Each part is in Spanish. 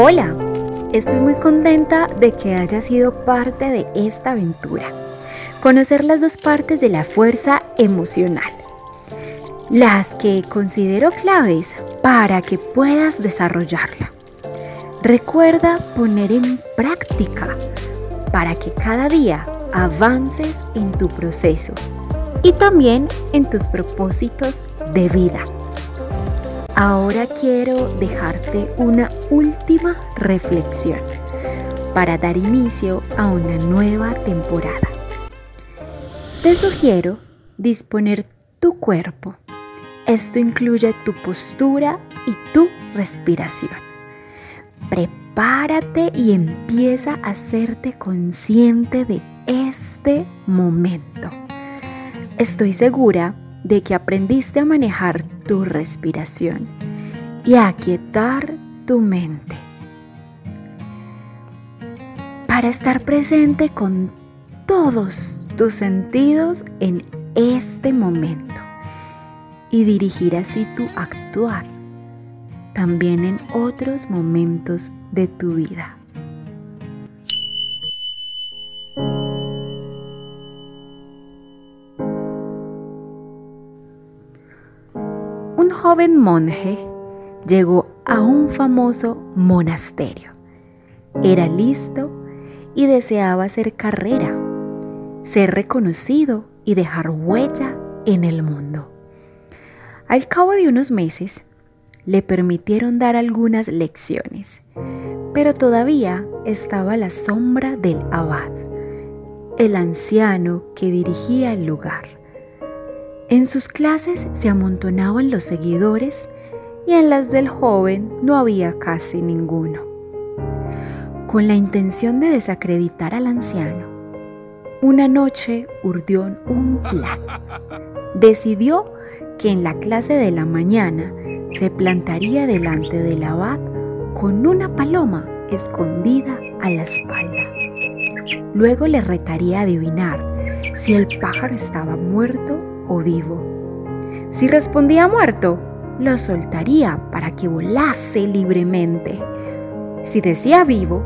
Hola, estoy muy contenta de que hayas sido parte de esta aventura. Conocer las dos partes de la fuerza emocional, las que considero claves para que puedas desarrollarla. Recuerda poner en práctica para que cada día avances en tu proceso y también en tus propósitos de vida. Ahora quiero dejarte una última reflexión para dar inicio a una nueva temporada. Te sugiero disponer tu cuerpo. Esto incluye tu postura y tu respiración. Prepárate y empieza a hacerte consciente de este momento. Estoy segura de que aprendiste a manejar tu respiración y aquietar tu mente. Para estar presente con todos tus sentidos en este momento y dirigir así tu actuar también en otros momentos de tu vida. Un joven monje llegó a un famoso monasterio. Era listo y deseaba hacer carrera, ser reconocido y dejar huella en el mundo. Al cabo de unos meses, le permitieron dar algunas lecciones, pero todavía estaba la sombra del abad, el anciano que dirigía el lugar. En sus clases se amontonaban los seguidores y en las del joven no había casi ninguno. Con la intención de desacreditar al anciano, una noche urdió un plan. Decidió que en la clase de la mañana se plantaría delante del abad con una paloma escondida a la espalda. Luego le retaría a adivinar si el pájaro estaba muerto o vivo. Si respondía muerto, lo soltaría para que volase libremente. Si decía vivo,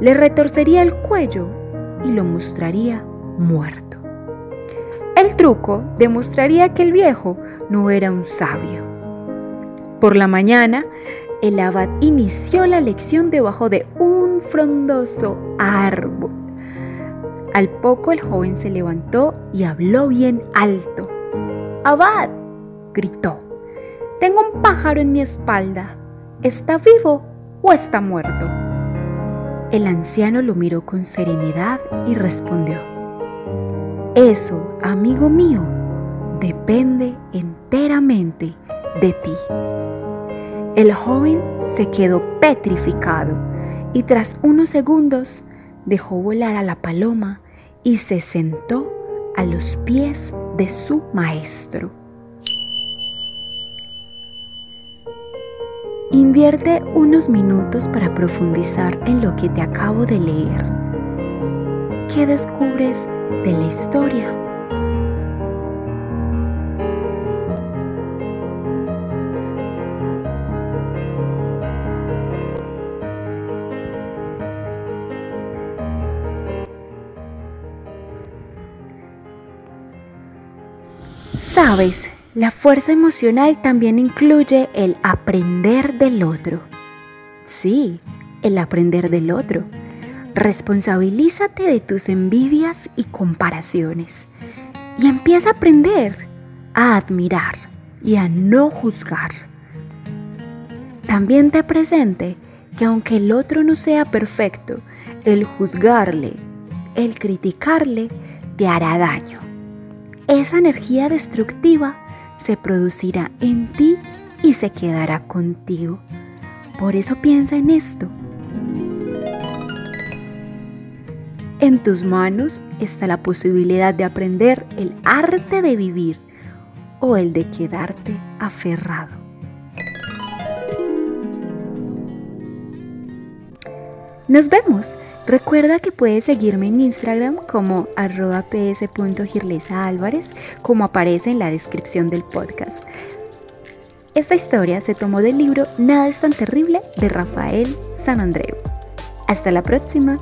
le retorcería el cuello y lo mostraría muerto. El truco demostraría que el viejo no era un sabio. Por la mañana, el abad inició la lección debajo de un frondoso árbol. Al poco el joven se levantó y habló bien alto. Abad, gritó, tengo un pájaro en mi espalda. ¿Está vivo o está muerto? El anciano lo miró con serenidad y respondió, Eso, amigo mío, depende enteramente de ti. El joven se quedó petrificado y tras unos segundos dejó volar a la paloma y se sentó a los pies de su maestro. Invierte unos minutos para profundizar en lo que te acabo de leer. ¿Qué descubres de la historia? Sabes, la fuerza emocional también incluye el aprender del otro. Sí, el aprender del otro. Responsabilízate de tus envidias y comparaciones y empieza a aprender, a admirar y a no juzgar. También te presente que aunque el otro no sea perfecto, el juzgarle, el criticarle, te hará daño esa energía destructiva se producirá en ti y se quedará contigo. Por eso piensa en esto. En tus manos está la posibilidad de aprender el arte de vivir o el de quedarte aferrado. Nos vemos Recuerda que puedes seguirme en Instagram como arroba como aparece en la descripción del podcast. Esta historia se tomó del libro Nada es tan terrible de Rafael San Andreu. Hasta la próxima.